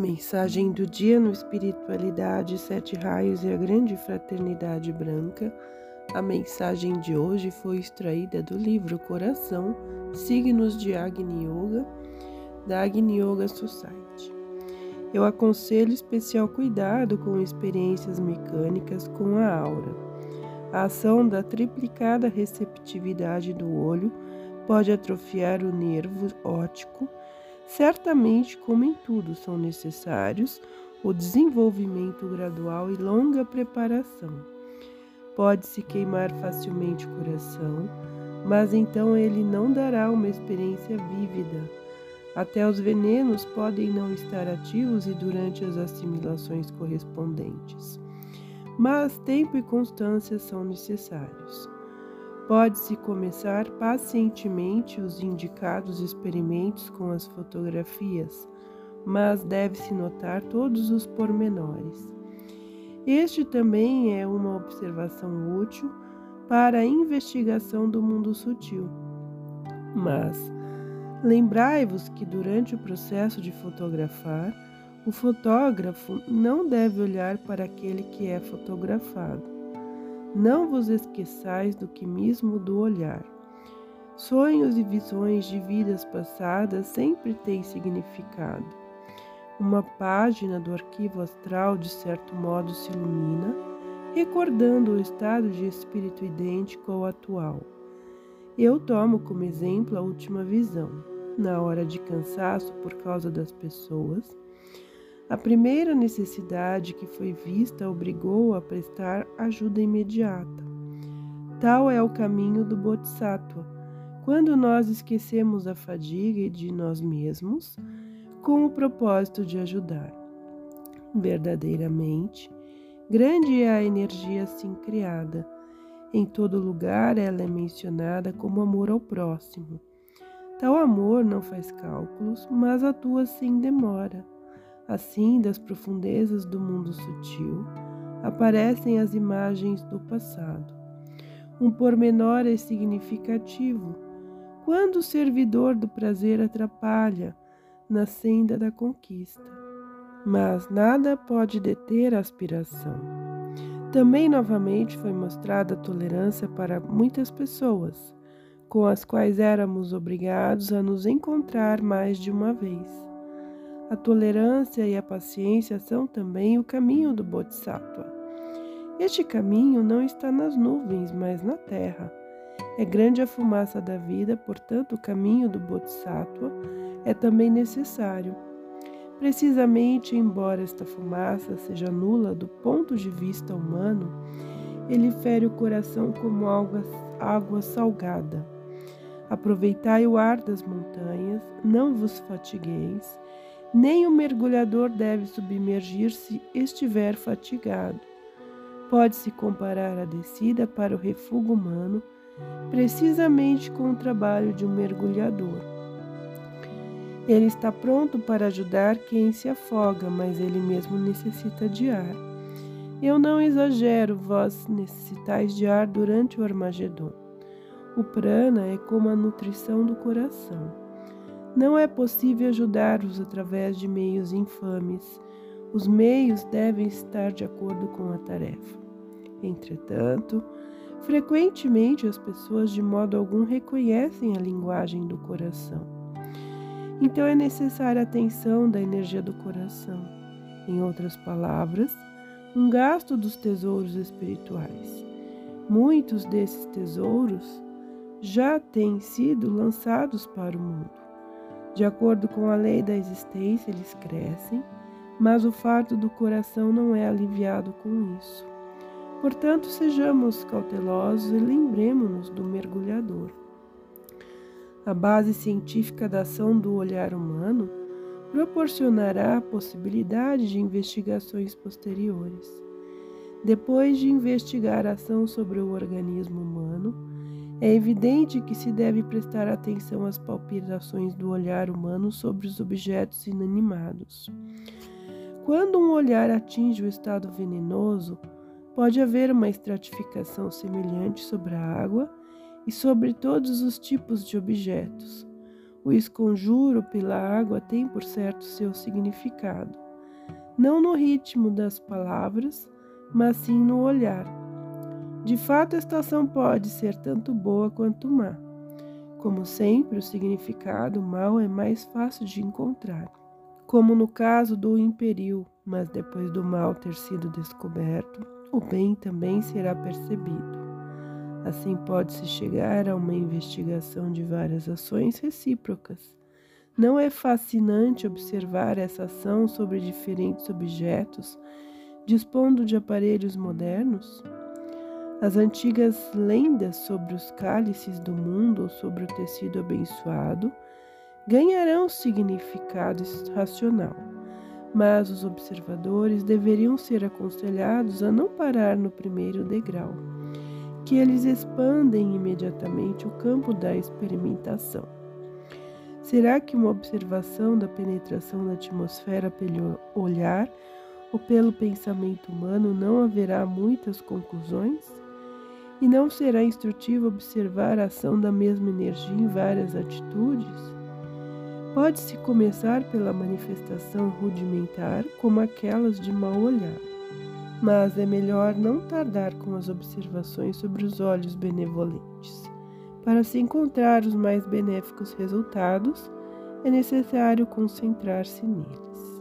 Mensagem do dia no Espiritualidade, Sete Raios e a Grande Fraternidade Branca. A mensagem de hoje foi extraída do livro Coração, Signos de Agni Yoga, da Agni Yoga Society. Eu aconselho especial cuidado com experiências mecânicas com a aura. A ação da triplicada receptividade do olho pode atrofiar o nervo óptico Certamente, como em tudo, são necessários o desenvolvimento gradual e longa preparação. Pode-se queimar facilmente o coração, mas então ele não dará uma experiência vívida. Até os venenos podem não estar ativos e durante as assimilações correspondentes. Mas tempo e constância são necessários. Pode-se começar pacientemente os indicados experimentos com as fotografias, mas deve-se notar todos os pormenores. Este também é uma observação útil para a investigação do mundo sutil. Mas lembrai-vos que durante o processo de fotografar, o fotógrafo não deve olhar para aquele que é fotografado não vos esqueçais do que mesmo do olhar. Sonhos e visões de vidas passadas sempre têm significado. Uma página do arquivo astral, de certo modo, se ilumina, recordando o estado de espírito idêntico ao atual. Eu tomo como exemplo a última visão. Na hora de cansaço por causa das pessoas, a primeira necessidade que foi vista obrigou a prestar ajuda imediata. Tal é o caminho do Bodhisattva, quando nós esquecemos a fadiga de nós mesmos com o propósito de ajudar. Verdadeiramente, grande é a energia assim criada. Em todo lugar ela é mencionada como amor ao próximo. Tal amor não faz cálculos, mas atua sem demora. Assim, das profundezas do mundo sutil, aparecem as imagens do passado. Um pormenor é significativo quando o servidor do prazer atrapalha na senda da conquista. Mas nada pode deter a aspiração. Também novamente foi mostrada a tolerância para muitas pessoas, com as quais éramos obrigados a nos encontrar mais de uma vez. A tolerância e a paciência são também o caminho do Bodhisattva. Este caminho não está nas nuvens, mas na terra. É grande a fumaça da vida, portanto, o caminho do Bodhisattva é também necessário. Precisamente, embora esta fumaça seja nula do ponto de vista humano, ele fere o coração como água, água salgada. Aproveitai o ar das montanhas, não vos fatigueis, nem o mergulhador deve submergir se estiver fatigado. Pode-se comparar a descida para o refúgio humano precisamente com o trabalho de um mergulhador. Ele está pronto para ajudar quem se afoga, mas ele mesmo necessita de ar. Eu não exagero, vós necessitais de ar durante o Armagedon. O prana é como a nutrição do coração. Não é possível ajudar-os através de meios infames. Os meios devem estar de acordo com a tarefa. Entretanto, frequentemente as pessoas de modo algum reconhecem a linguagem do coração. Então é necessária atenção da energia do coração. Em outras palavras, um gasto dos tesouros espirituais. Muitos desses tesouros já têm sido lançados para o mundo. De acordo com a lei da existência, eles crescem, mas o fardo do coração não é aliviado com isso. Portanto, sejamos cautelosos e lembremos-nos do mergulhador. A base científica da ação do olhar humano proporcionará a possibilidade de investigações posteriores. Depois de investigar a ação sobre o organismo humano, é evidente que se deve prestar atenção às palpitações do olhar humano sobre os objetos inanimados. Quando um olhar atinge o estado venenoso, pode haver uma estratificação semelhante sobre a água e sobre todos os tipos de objetos. O esconjuro pela água tem, por certo, seu significado. não no ritmo das palavras, mas sim no olhar. De fato, esta ação pode ser tanto boa quanto má. Como sempre, o significado mal é mais fácil de encontrar, como no caso do imperil, mas depois do mal ter sido descoberto, o bem também será percebido. Assim pode-se chegar a uma investigação de várias ações recíprocas. Não é fascinante observar essa ação sobre diferentes objetos, dispondo de aparelhos modernos? As antigas lendas sobre os cálices do mundo ou sobre o tecido abençoado ganharão significado racional, mas os observadores deveriam ser aconselhados a não parar no primeiro degrau que eles expandem imediatamente o campo da experimentação. Será que uma observação da penetração da atmosfera pelo olhar ou pelo pensamento humano não haverá muitas conclusões? E não será instrutivo observar a ação da mesma energia em várias atitudes? Pode-se começar pela manifestação rudimentar, como aquelas de mau olhar mas é melhor não tardar com as observações sobre os olhos benevolentes. Para se encontrar os mais benéficos resultados, é necessário concentrar-se neles.